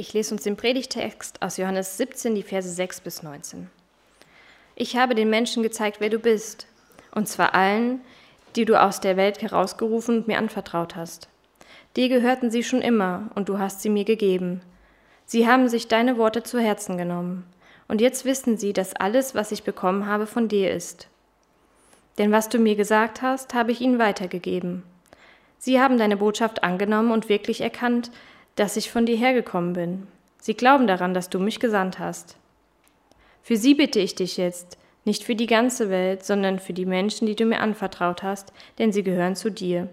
Ich lese uns den Predigtext aus Johannes 17, die Verse 6 bis 19. Ich habe den Menschen gezeigt, wer du bist, und zwar allen, die du aus der Welt herausgerufen und mir anvertraut hast. Dir gehörten sie schon immer, und du hast sie mir gegeben. Sie haben sich deine Worte zu Herzen genommen, und jetzt wissen sie, dass alles, was ich bekommen habe, von dir ist. Denn was du mir gesagt hast, habe ich ihnen weitergegeben. Sie haben deine Botschaft angenommen und wirklich erkannt, dass ich von dir hergekommen bin. Sie glauben daran, dass du mich gesandt hast. Für sie bitte ich dich jetzt, nicht für die ganze Welt, sondern für die Menschen, die du mir anvertraut hast, denn sie gehören zu dir.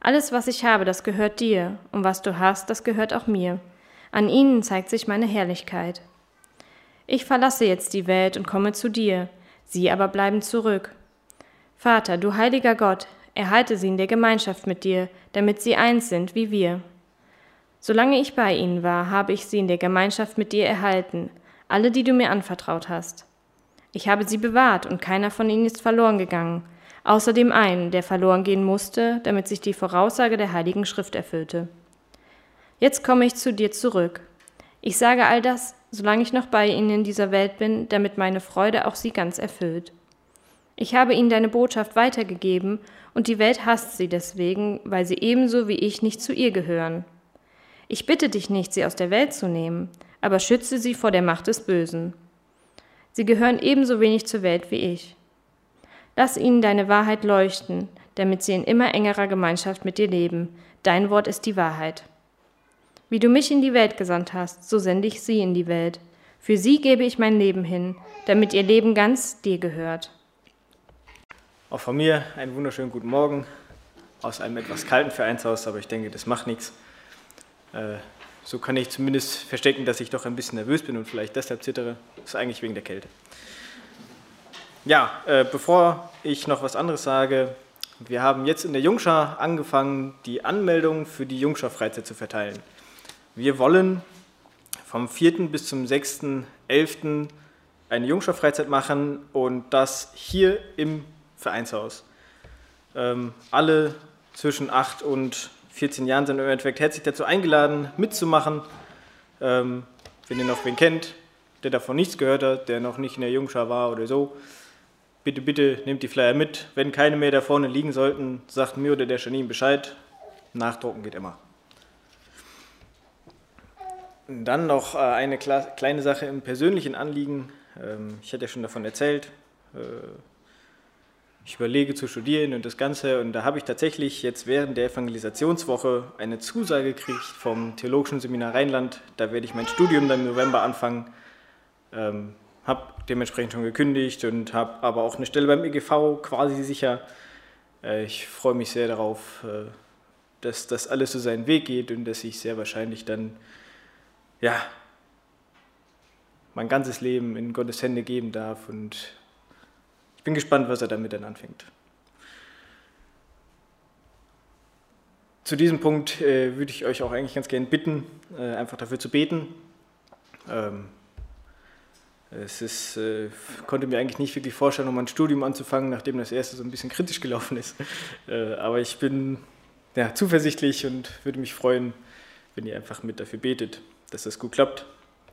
Alles, was ich habe, das gehört dir, und was du hast, das gehört auch mir. An ihnen zeigt sich meine Herrlichkeit. Ich verlasse jetzt die Welt und komme zu dir, sie aber bleiben zurück. Vater, du heiliger Gott, erhalte sie in der Gemeinschaft mit dir, damit sie eins sind wie wir. Solange ich bei ihnen war, habe ich sie in der Gemeinschaft mit dir erhalten, alle, die du mir anvertraut hast. Ich habe sie bewahrt, und keiner von ihnen ist verloren gegangen, außer dem einen, der verloren gehen musste, damit sich die Voraussage der Heiligen Schrift erfüllte. Jetzt komme ich zu dir zurück. Ich sage all das, solange ich noch bei ihnen in dieser Welt bin, damit meine Freude auch sie ganz erfüllt. Ich habe ihnen deine Botschaft weitergegeben, und die Welt hasst sie deswegen, weil sie ebenso wie ich nicht zu ihr gehören. Ich bitte dich nicht, sie aus der Welt zu nehmen, aber schütze sie vor der Macht des Bösen. Sie gehören ebenso wenig zur Welt wie ich. Lass ihnen deine Wahrheit leuchten, damit sie in immer engerer Gemeinschaft mit dir leben. Dein Wort ist die Wahrheit. Wie du mich in die Welt gesandt hast, so sende ich sie in die Welt. Für sie gebe ich mein Leben hin, damit ihr Leben ganz dir gehört. Auch von mir einen wunderschönen guten Morgen aus einem etwas kalten Vereinshaus, aber ich denke, das macht nichts. Äh, so kann ich zumindest verstecken, dass ich doch ein bisschen nervös bin und vielleicht deshalb zittere. Das ist eigentlich wegen der Kälte. Ja, äh, bevor ich noch was anderes sage, wir haben jetzt in der Jungschar angefangen, die Anmeldung für die Jungschar-Freizeit zu verteilen. Wir wollen vom 4. bis zum 6.11. eine Jungschar-Freizeit machen und das hier im Vereinshaus. Ähm, alle zwischen 8 und 14 Jahren sind im Endeffekt herzlich dazu eingeladen, mitzumachen. Ähm, wenn ihr noch wen kennt, der davon nichts gehört hat, der noch nicht in der Jungschar war oder so, bitte, bitte nehmt die Flyer mit. Wenn keine mehr da vorne liegen sollten, sagt mir oder der Janine Bescheid. Nachdrucken geht immer. Und dann noch äh, eine kleine Sache im persönlichen Anliegen. Ähm, ich hatte ja schon davon erzählt. Ich überlege zu studieren und das Ganze. Und da habe ich tatsächlich jetzt während der Evangelisationswoche eine Zusage gekriegt vom Theologischen Seminar Rheinland. Da werde ich mein Studium dann im November anfangen. Ähm, habe dementsprechend schon gekündigt und habe aber auch eine Stelle beim EGV quasi sicher. Äh, ich freue mich sehr darauf, äh, dass das alles so seinen Weg geht und dass ich sehr wahrscheinlich dann, ja, mein ganzes Leben in Gottes Hände geben darf und bin gespannt, was er damit dann anfängt. Zu diesem Punkt äh, würde ich euch auch eigentlich ganz gerne bitten, äh, einfach dafür zu beten. Ähm, es ist, äh, konnte mir eigentlich nicht wirklich vorstellen, um ein Studium anzufangen, nachdem das erste so ein bisschen kritisch gelaufen ist. Äh, aber ich bin ja, zuversichtlich und würde mich freuen, wenn ihr einfach mit dafür betet, dass das gut klappt,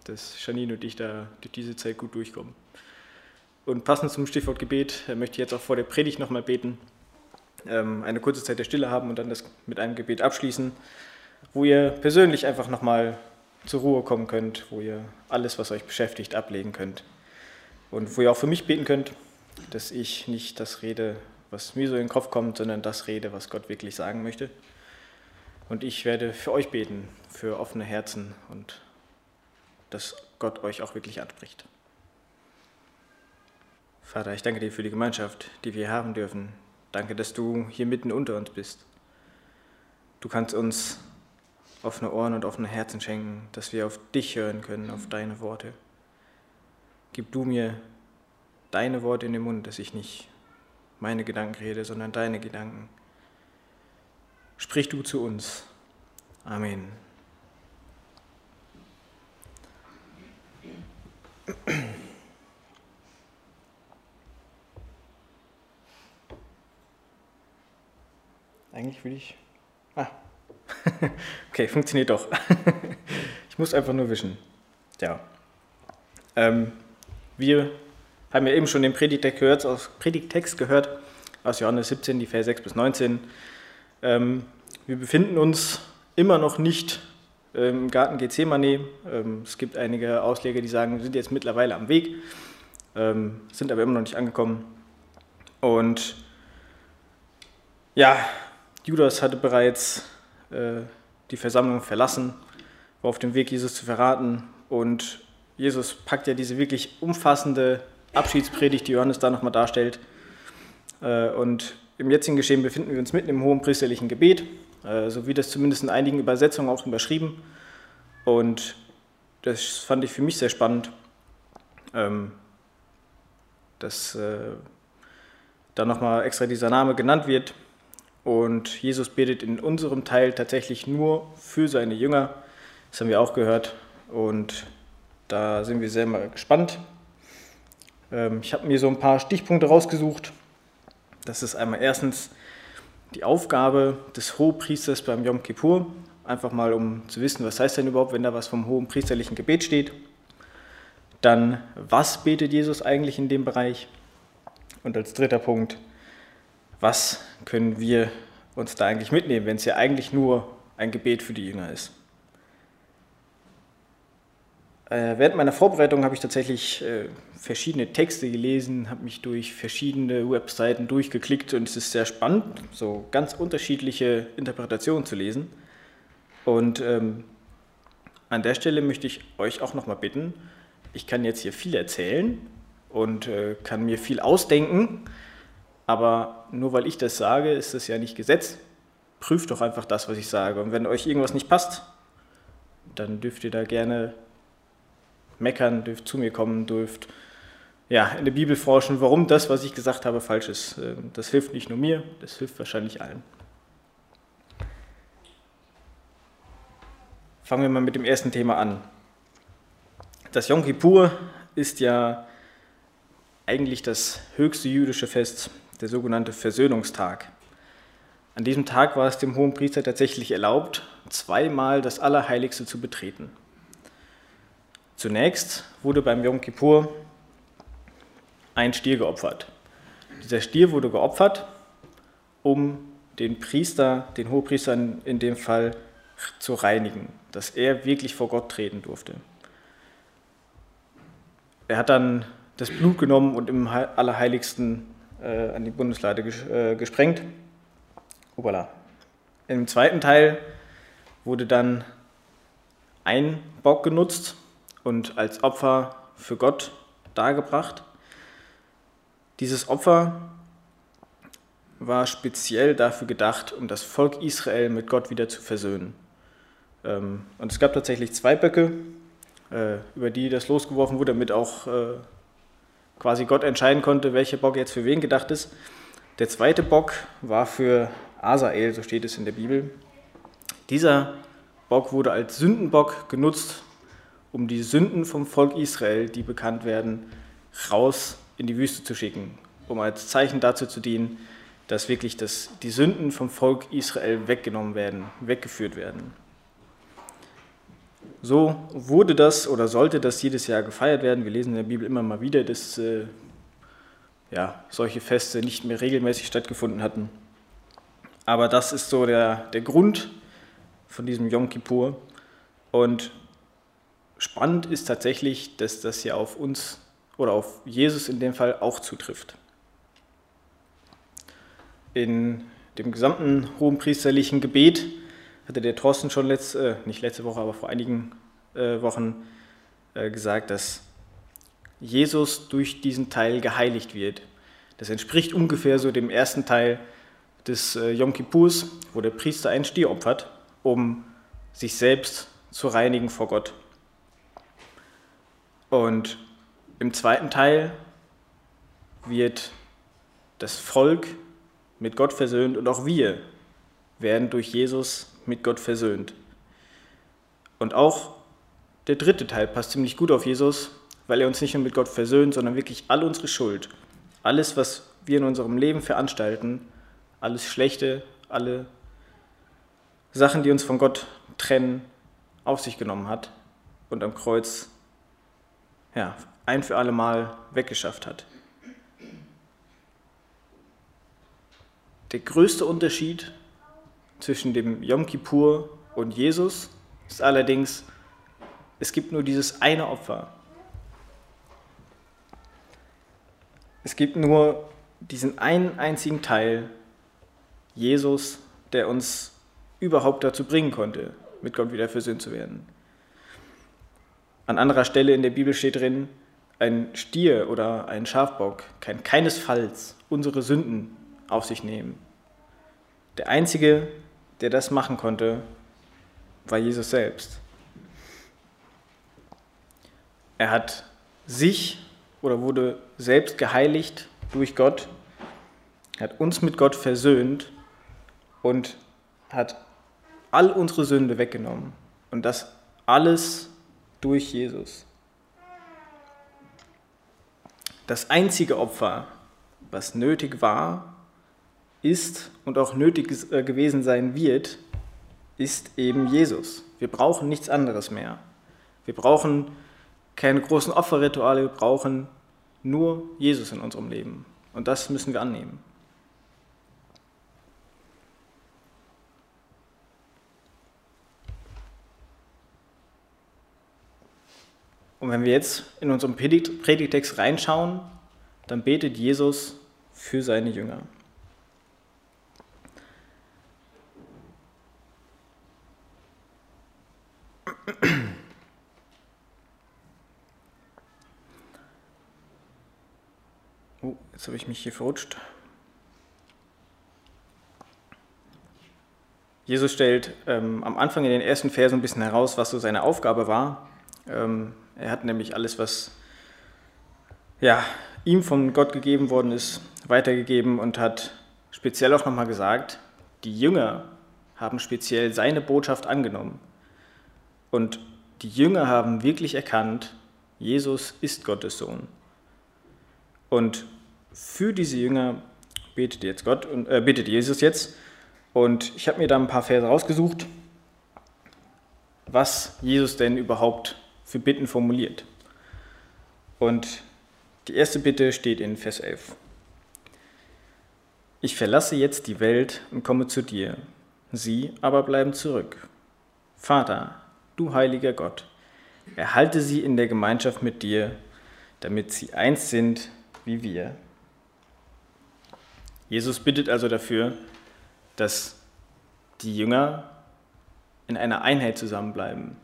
dass Janine und ich da durch diese Zeit gut durchkommen. Und passend zum Stichwort Gebet äh, möchte ich jetzt auch vor der Predigt nochmal beten, ähm, eine kurze Zeit der Stille haben und dann das mit einem Gebet abschließen, wo ihr persönlich einfach nochmal zur Ruhe kommen könnt, wo ihr alles, was euch beschäftigt, ablegen könnt. Und wo ihr auch für mich beten könnt, dass ich nicht das rede, was mir so in den Kopf kommt, sondern das rede, was Gott wirklich sagen möchte. Und ich werde für euch beten, für offene Herzen und dass Gott euch auch wirklich anspricht. Vater, ich danke dir für die Gemeinschaft, die wir haben dürfen. Danke, dass du hier mitten unter uns bist. Du kannst uns offene Ohren und offene Herzen schenken, dass wir auf dich hören können, auf deine Worte. Gib du mir deine Worte in den Mund, dass ich nicht meine Gedanken rede, sondern deine Gedanken. Sprich du zu uns. Amen. Eigentlich will ich. Ah. okay, funktioniert doch. Ich muss einfach nur wischen. Ja. Ähm, wir haben ja eben schon den Predigtext gehört, aus, Predigtext gehört, aus Johannes 17, die Vers 6 bis 19. Ähm, wir befinden uns immer noch nicht ähm, im Garten Gethsemane. Ähm, es gibt einige Ausleger, die sagen, wir sind jetzt mittlerweile am Weg, ähm, sind aber immer noch nicht angekommen. Und ja, Judas hatte bereits äh, die Versammlung verlassen, war auf dem Weg, Jesus zu verraten. Und Jesus packt ja diese wirklich umfassende Abschiedspredigt, die Johannes da nochmal darstellt. Äh, und im jetzigen Geschehen befinden wir uns mitten im hohen priesterlichen Gebet, äh, so wie das zumindest in einigen Übersetzungen auch überschrieben. Und das fand ich für mich sehr spannend, ähm, dass äh, da nochmal extra dieser Name genannt wird. Und Jesus betet in unserem Teil tatsächlich nur für seine Jünger. Das haben wir auch gehört. Und da sind wir sehr mal gespannt. Ähm, ich habe mir so ein paar Stichpunkte rausgesucht. Das ist einmal erstens die Aufgabe des Hohepriesters beim Yom Kippur. Einfach mal, um zu wissen, was heißt denn überhaupt, wenn da was vom hohen priesterlichen Gebet steht. Dann, was betet Jesus eigentlich in dem Bereich? Und als dritter Punkt, was können wir uns da eigentlich mitnehmen, wenn es ja eigentlich nur ein Gebet für die Jünger ist? Äh, während meiner Vorbereitung habe ich tatsächlich äh, verschiedene Texte gelesen, habe mich durch verschiedene Webseiten durchgeklickt und es ist sehr spannend, so ganz unterschiedliche Interpretationen zu lesen. Und ähm, an der Stelle möchte ich euch auch nochmal bitten, ich kann jetzt hier viel erzählen und äh, kann mir viel ausdenken, aber nur weil ich das sage, ist das ja nicht Gesetz. Prüft doch einfach das, was ich sage. Und wenn euch irgendwas nicht passt, dann dürft ihr da gerne meckern, dürft zu mir kommen, dürft ja, in der Bibel forschen, warum das, was ich gesagt habe, falsch ist. Ähm, das hilft nicht nur mir, das hilft wahrscheinlich allen. Fangen wir mal mit dem ersten Thema an. Das Yom Kippur ist ja eigentlich das höchste jüdische Fest, der sogenannte Versöhnungstag. An diesem Tag war es dem hohen Priester tatsächlich erlaubt, zweimal das Allerheiligste zu betreten. Zunächst wurde beim Yom Kippur ein Stier geopfert. Dieser Stier wurde geopfert, um den Priester, den Hohepriester in dem Fall, zu reinigen, dass er wirklich vor Gott treten durfte. Er hat dann das Blut genommen und im Allerheiligsten äh, an die Bundeslade ges äh, gesprengt. Obala. Im zweiten Teil wurde dann ein Bock genutzt, und als Opfer für Gott dargebracht. Dieses Opfer war speziell dafür gedacht, um das Volk Israel mit Gott wieder zu versöhnen. Ähm, und es gab tatsächlich zwei Böcke, äh, über die das losgeworfen wurde, damit auch äh, quasi Gott entscheiden konnte, welcher Bock jetzt für wen gedacht ist. Der zweite Bock war für Asael, so steht es in der Bibel. Dieser Bock wurde als Sündenbock genutzt, um die Sünden vom Volk Israel, die bekannt werden, raus in die Wüste zu schicken, um als Zeichen dazu zu dienen, dass wirklich das, die Sünden vom Volk Israel weggenommen werden, weggeführt werden. So wurde das oder sollte das jedes Jahr gefeiert werden. Wir lesen in der Bibel immer mal wieder, dass äh, ja, solche Feste nicht mehr regelmäßig stattgefunden hatten. Aber das ist so der, der Grund von diesem Yom Kippur. Und Spannend ist tatsächlich, dass das ja auf uns oder auf Jesus in dem Fall auch zutrifft. In dem gesamten hohenpriesterlichen Gebet hatte der Thorsten schon letzte, äh, nicht letzte Woche, aber vor einigen äh, Wochen äh, gesagt, dass Jesus durch diesen Teil geheiligt wird. Das entspricht ungefähr so dem ersten Teil des äh, Yom Kippurs, wo der Priester ein Stier opfert, um sich selbst zu reinigen vor Gott. Und im zweiten Teil wird das Volk mit Gott versöhnt und auch wir werden durch Jesus mit Gott versöhnt. Und auch der dritte Teil passt ziemlich gut auf Jesus, weil er uns nicht nur mit Gott versöhnt, sondern wirklich all unsere Schuld, alles, was wir in unserem Leben veranstalten, alles Schlechte, alle Sachen, die uns von Gott trennen, auf sich genommen hat, und am Kreuz ja, ein für alle Mal weggeschafft hat. Der größte Unterschied zwischen dem Yom Kippur und Jesus ist allerdings, es gibt nur dieses eine Opfer. Es gibt nur diesen einen einzigen Teil, Jesus, der uns überhaupt dazu bringen konnte, mit Gott wieder versöhnt zu werden. An anderer Stelle in der Bibel steht drin, ein Stier oder ein Schafbock kann keinesfalls unsere Sünden auf sich nehmen. Der Einzige, der das machen konnte, war Jesus selbst. Er hat sich oder wurde selbst geheiligt durch Gott, hat uns mit Gott versöhnt und hat all unsere Sünde weggenommen. Und das alles durch Jesus. Das einzige Opfer, was nötig war, ist und auch nötig äh, gewesen sein wird, ist eben Jesus. Wir brauchen nichts anderes mehr. Wir brauchen keine großen Opferrituale, wir brauchen nur Jesus in unserem Leben. Und das müssen wir annehmen. Und wenn wir jetzt in unserem Predigtext reinschauen, dann betet Jesus für seine Jünger. Oh, jetzt habe ich mich hier verrutscht. Jesus stellt ähm, am Anfang in den ersten Versen ein bisschen heraus, was so seine Aufgabe war. Ähm, er hat nämlich alles, was ja, ihm von Gott gegeben worden ist, weitergegeben und hat speziell auch nochmal gesagt, die Jünger haben speziell seine Botschaft angenommen. Und die Jünger haben wirklich erkannt, Jesus ist Gottes Sohn. Und für diese Jünger betet jetzt Gott und äh, betet Jesus jetzt. Und ich habe mir da ein paar Verse rausgesucht, was Jesus denn überhaupt für Bitten formuliert. Und die erste Bitte steht in Vers 11. Ich verlasse jetzt die Welt und komme zu dir, sie aber bleiben zurück. Vater, du heiliger Gott, erhalte sie in der Gemeinschaft mit dir, damit sie eins sind wie wir. Jesus bittet also dafür, dass die Jünger in einer Einheit zusammenbleiben,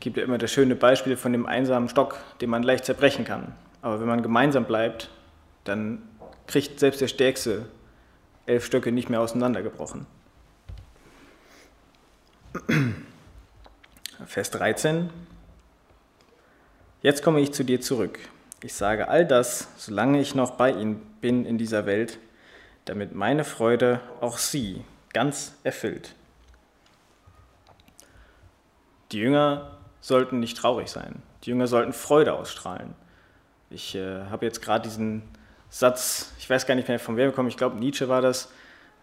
gibt ja immer das schöne Beispiel von dem einsamen Stock, den man leicht zerbrechen kann. Aber wenn man gemeinsam bleibt, dann kriegt selbst der Stärkste elf Stöcke nicht mehr auseinandergebrochen. Vers 13. Jetzt komme ich zu dir zurück. Ich sage all das, solange ich noch bei ihnen bin in dieser Welt, damit meine Freude auch sie ganz erfüllt. Die Jünger sollten nicht traurig sein. Die Jünger sollten Freude ausstrahlen. Ich äh, habe jetzt gerade diesen Satz, ich weiß gar nicht mehr von wem gekommen, ich glaube Nietzsche war das.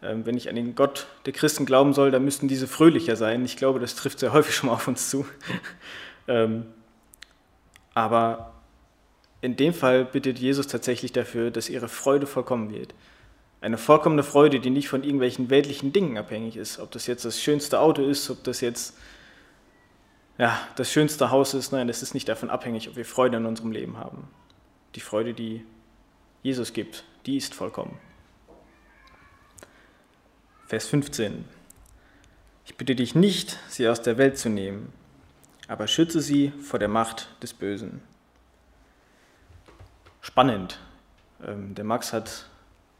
Ähm, wenn ich an den Gott der Christen glauben soll, dann müssten diese fröhlicher sein. Ich glaube, das trifft sehr häufig schon mal auf uns zu. ähm, aber in dem Fall bittet Jesus tatsächlich dafür, dass ihre Freude vollkommen wird. Eine vollkommene Freude, die nicht von irgendwelchen weltlichen Dingen abhängig ist. Ob das jetzt das schönste Auto ist, ob das jetzt ja, das schönste Haus ist. Nein, es ist nicht davon abhängig, ob wir Freude in unserem Leben haben. Die Freude, die Jesus gibt, die ist vollkommen. Vers 15. Ich bitte dich nicht, sie aus der Welt zu nehmen, aber schütze sie vor der Macht des Bösen. Spannend. Ähm, der Max hat,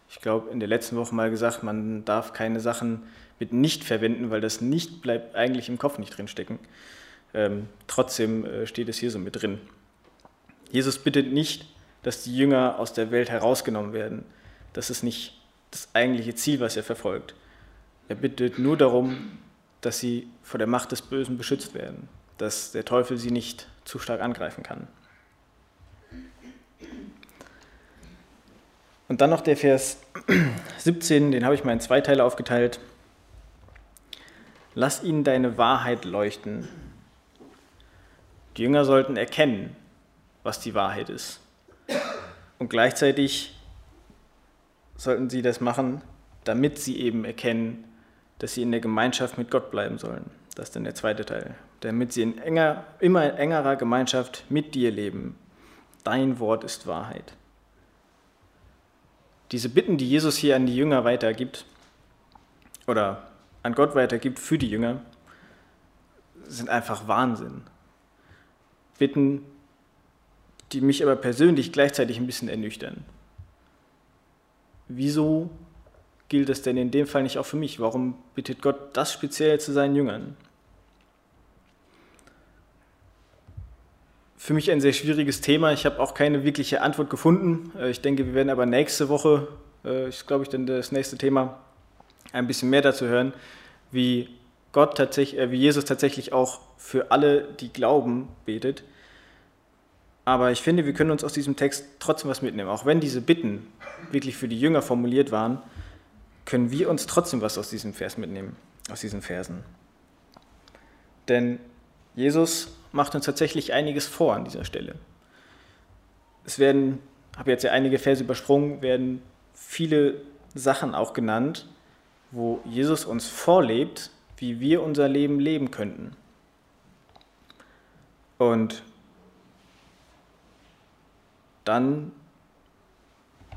ich glaube, in der letzten Woche mal gesagt, man darf keine Sachen mit nicht verwenden, weil das nicht bleibt eigentlich im Kopf nicht drinstecken. stecken. Ähm, trotzdem äh, steht es hier so mit drin. Jesus bittet nicht, dass die Jünger aus der Welt herausgenommen werden. Das ist nicht das eigentliche Ziel, was er verfolgt. Er bittet nur darum, dass sie vor der Macht des Bösen beschützt werden, dass der Teufel sie nicht zu stark angreifen kann. Und dann noch der Vers 17, den habe ich mal in zwei Teile aufgeteilt. Lass ihnen deine Wahrheit leuchten. Die Jünger sollten erkennen, was die Wahrheit ist. Und gleichzeitig sollten sie das machen, damit sie eben erkennen, dass sie in der Gemeinschaft mit Gott bleiben sollen. Das ist dann der zweite Teil. Damit sie in enger, immer engerer Gemeinschaft mit dir leben. Dein Wort ist Wahrheit. Diese Bitten, die Jesus hier an die Jünger weitergibt, oder an Gott weitergibt für die Jünger, sind einfach Wahnsinn. Bitten, die mich aber persönlich gleichzeitig ein bisschen ernüchtern. Wieso gilt es denn in dem Fall nicht auch für mich? Warum bittet Gott das speziell zu seinen Jüngern? Für mich ein sehr schwieriges Thema. Ich habe auch keine wirkliche Antwort gefunden. Äh, ich denke, wir werden aber nächste Woche, äh, ich glaube ich, dann das nächste Thema, ein bisschen mehr dazu hören, wie Gott tatsächlich, äh, wie Jesus tatsächlich auch für alle, die glauben, betet. Aber ich finde, wir können uns aus diesem Text trotzdem was mitnehmen. Auch wenn diese Bitten wirklich für die Jünger formuliert waren, können wir uns trotzdem was aus diesem Vers mitnehmen, aus diesen Versen. Denn Jesus macht uns tatsächlich einiges vor an dieser Stelle. Es werden, habe jetzt ja einige Verse übersprungen, werden viele Sachen auch genannt, wo Jesus uns vorlebt, wie wir unser Leben leben könnten. Und dann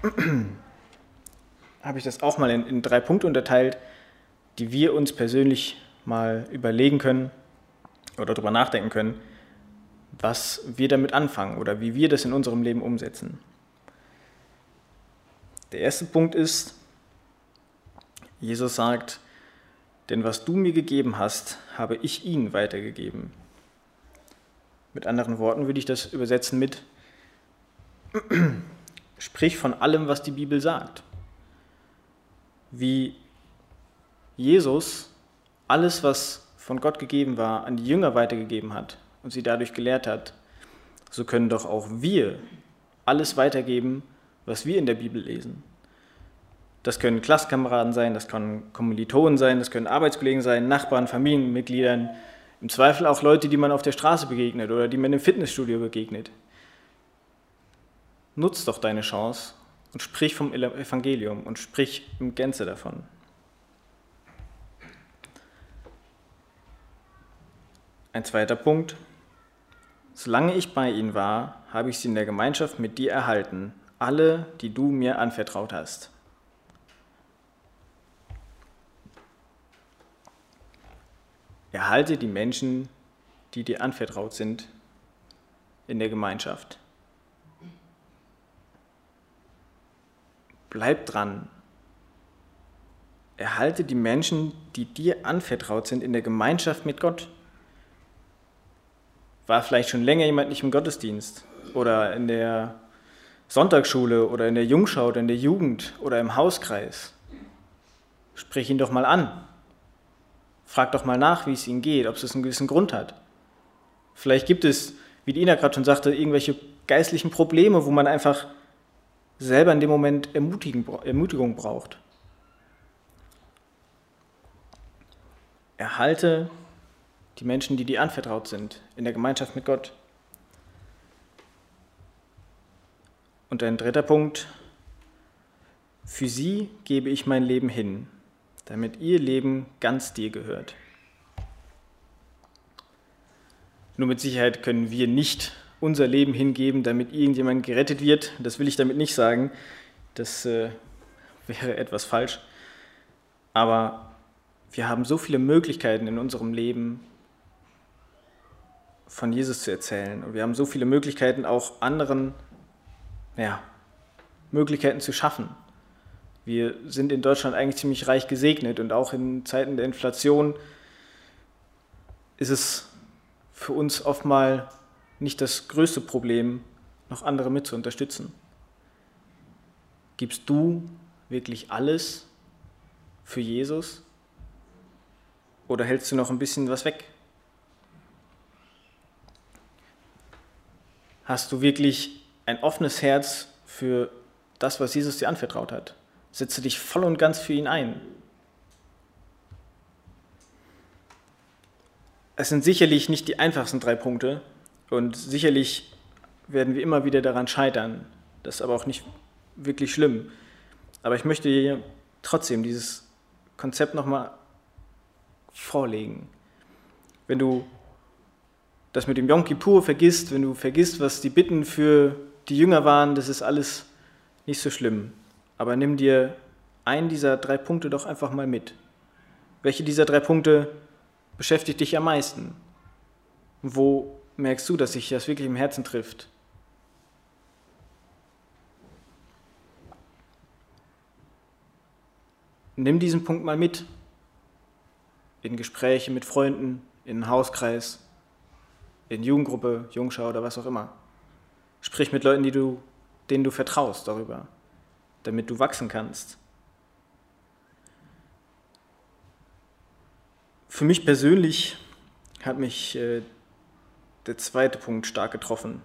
habe ich das auch mal in, in, drei Punkte unterteilt, die wir uns persönlich mal überlegen können oder darüber nachdenken können, was wir damit anfangen oder wie wir das in unserem Leben umsetzen. Der erste Punkt ist, Jesus sagt, denn was du mir gegeben hast, habe ich ihnen weitergegeben. Mit anderen Worten würde ich das übersetzen mit, sprich von allem, was die Bibel sagt. Wie Jesus alles, was von Gott gegeben war, an die Jünger weitergegeben hat und sie dadurch gelehrt hat, so können doch auch wir alles weitergeben, was wir in der Bibel lesen. Das können Klassenkameraden sein, das können Kommilitonen sein, das können Arbeitskollegen sein, Nachbarn, Familienmitgliedern, im Zweifel auch Leute, die man auf der Straße begegnet oder die man im Fitnessstudio begegnet. Nutz doch deine Chance und sprich vom Evangelium und sprich im Gänze davon. Ein zweiter Punkt. Solange ich bei ihnen war, habe ich sie in der Gemeinschaft mit dir erhalten, alle, die du mir anvertraut hast. Erhalte die Menschen, die dir anvertraut sind, in der Gemeinschaft. Bleib dran. Erhalte die Menschen, die dir anvertraut sind, in der Gemeinschaft mit Gott. War vielleicht schon länger jemand nicht im Gottesdienst oder in der Sonntagsschule oder in der Jungschau oder in der Jugend oder im Hauskreis. Sprich ihn doch mal an. Frag doch mal nach, wie es ihnen geht, ob es einen gewissen Grund hat. Vielleicht gibt es, wie die Ina gerade schon sagte, irgendwelche geistlichen Probleme, wo man einfach selber in dem Moment Ermutigung braucht. Erhalte die Menschen, die dir anvertraut sind, in der Gemeinschaft mit Gott. Und ein dritter Punkt, für sie gebe ich mein Leben hin damit ihr Leben ganz dir gehört. Nur mit Sicherheit können wir nicht unser Leben hingeben, damit irgendjemand gerettet wird. Das will ich damit nicht sagen. Das äh, wäre etwas falsch. Aber wir haben so viele Möglichkeiten in unserem Leben, von Jesus zu erzählen. Und wir haben so viele Möglichkeiten, auch anderen ja, Möglichkeiten zu schaffen. Wir sind in Deutschland eigentlich ziemlich reich gesegnet und auch in Zeiten der Inflation ist es für uns oftmals nicht das größte Problem, noch andere mit zu unterstützen. Gibst du wirklich alles für Jesus oder hältst du noch ein bisschen was weg? Hast du wirklich ein offenes Herz für das, was Jesus dir anvertraut hat? Setze dich voll und ganz für ihn ein. Es sind sicherlich nicht die einfachsten drei Punkte Und sicherlich werden wir immer wieder daran scheitern. Das ist aber auch nicht wirklich schlimm. Aber ich möchte dir trotzdem dieses Konzept nochmal vorlegen. Wenn du das mit dem Yom Kippur vergisst, wenn du vergisst, was die Bitten für die Jünger waren, das ist alles nicht so schlimm. Aber nimm dir einen dieser drei Punkte doch einfach mal mit. Welche dieser drei Punkte beschäftigt dich am meisten? Wo merkst du, dass sich das wirklich im Herzen trifft? Nimm diesen Punkt mal mit in Gespräche mit Freunden, in einen Hauskreis, in Jugendgruppe, Jungschau oder was auch immer. Sprich mit Leuten, die du, denen du vertraust darüber, damit du wachsen kannst. Für mich persönlich hat mich äh, der zweite Punkt stark getroffen.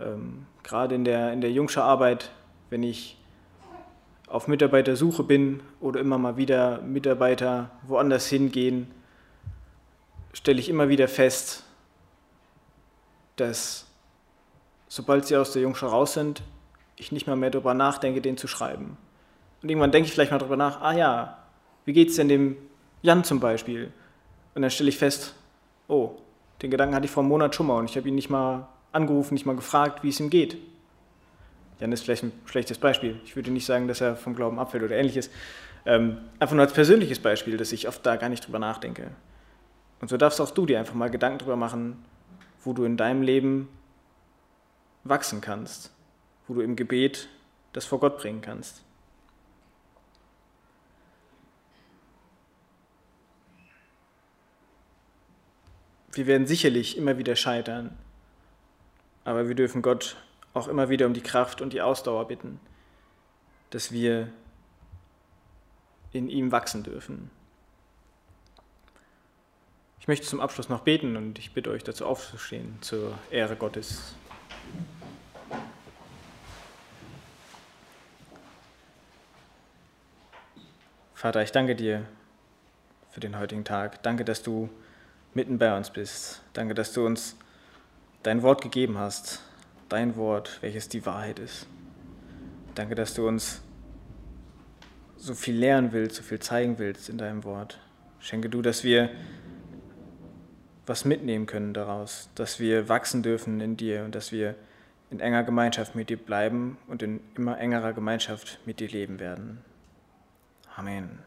Ähm, gerade in der, in der Jungschau-Arbeit, wenn ich auf Mitarbeitersuche bin oder immer mal wieder Mitarbeiter woanders hingehen, stelle ich immer wieder fest, dass sobald sie aus der Jungschau raus sind, ich nicht mal mehr darüber nachdenke, den zu schreiben. Und irgendwann denke ich vielleicht mal darüber nach, ah ja, wie geht es denn dem Jan zum Beispiel? Und dann stelle ich fest, oh, den Gedanken hatte ich vor einem Monat schon mal und ich habe ihn nicht mal angerufen, nicht mal gefragt, wie es ihm geht. Jan ist vielleicht ein schlechtes Beispiel. Ich würde nicht sagen, dass er vom Glauben abfällt oder ähnliches. Ähm, einfach nur als persönliches Beispiel, dass ich oft da gar nicht drüber nachdenke. Und so darfst auch du dir einfach mal Gedanken drüber machen, wo du in deinem Leben wachsen kannst, wo du im Gebet das vor Gott bringen kannst. Wir werden sicherlich immer wieder scheitern, aber wir dürfen Gott auch immer wieder um die Kraft und die Ausdauer bitten, dass wir in ihm wachsen dürfen. Ich möchte zum Abschluss noch beten und ich bitte euch dazu aufzustehen zur Ehre Gottes. Vater, ich danke dir für den heutigen Tag. Danke, dass du mitten bei uns bist. Danke, dass du uns dein Wort gegeben hast. Dein Wort, welches die Wahrheit ist. Danke, dass du uns so viel lehren willst, so viel zeigen willst in deinem Wort. Schenke du, dass wir was mitnehmen können daraus, dass wir wachsen dürfen in dir und dass wir in enger Gemeinschaft mit dir bleiben und in immer engerer Gemeinschaft mit dir leben werden. Amen.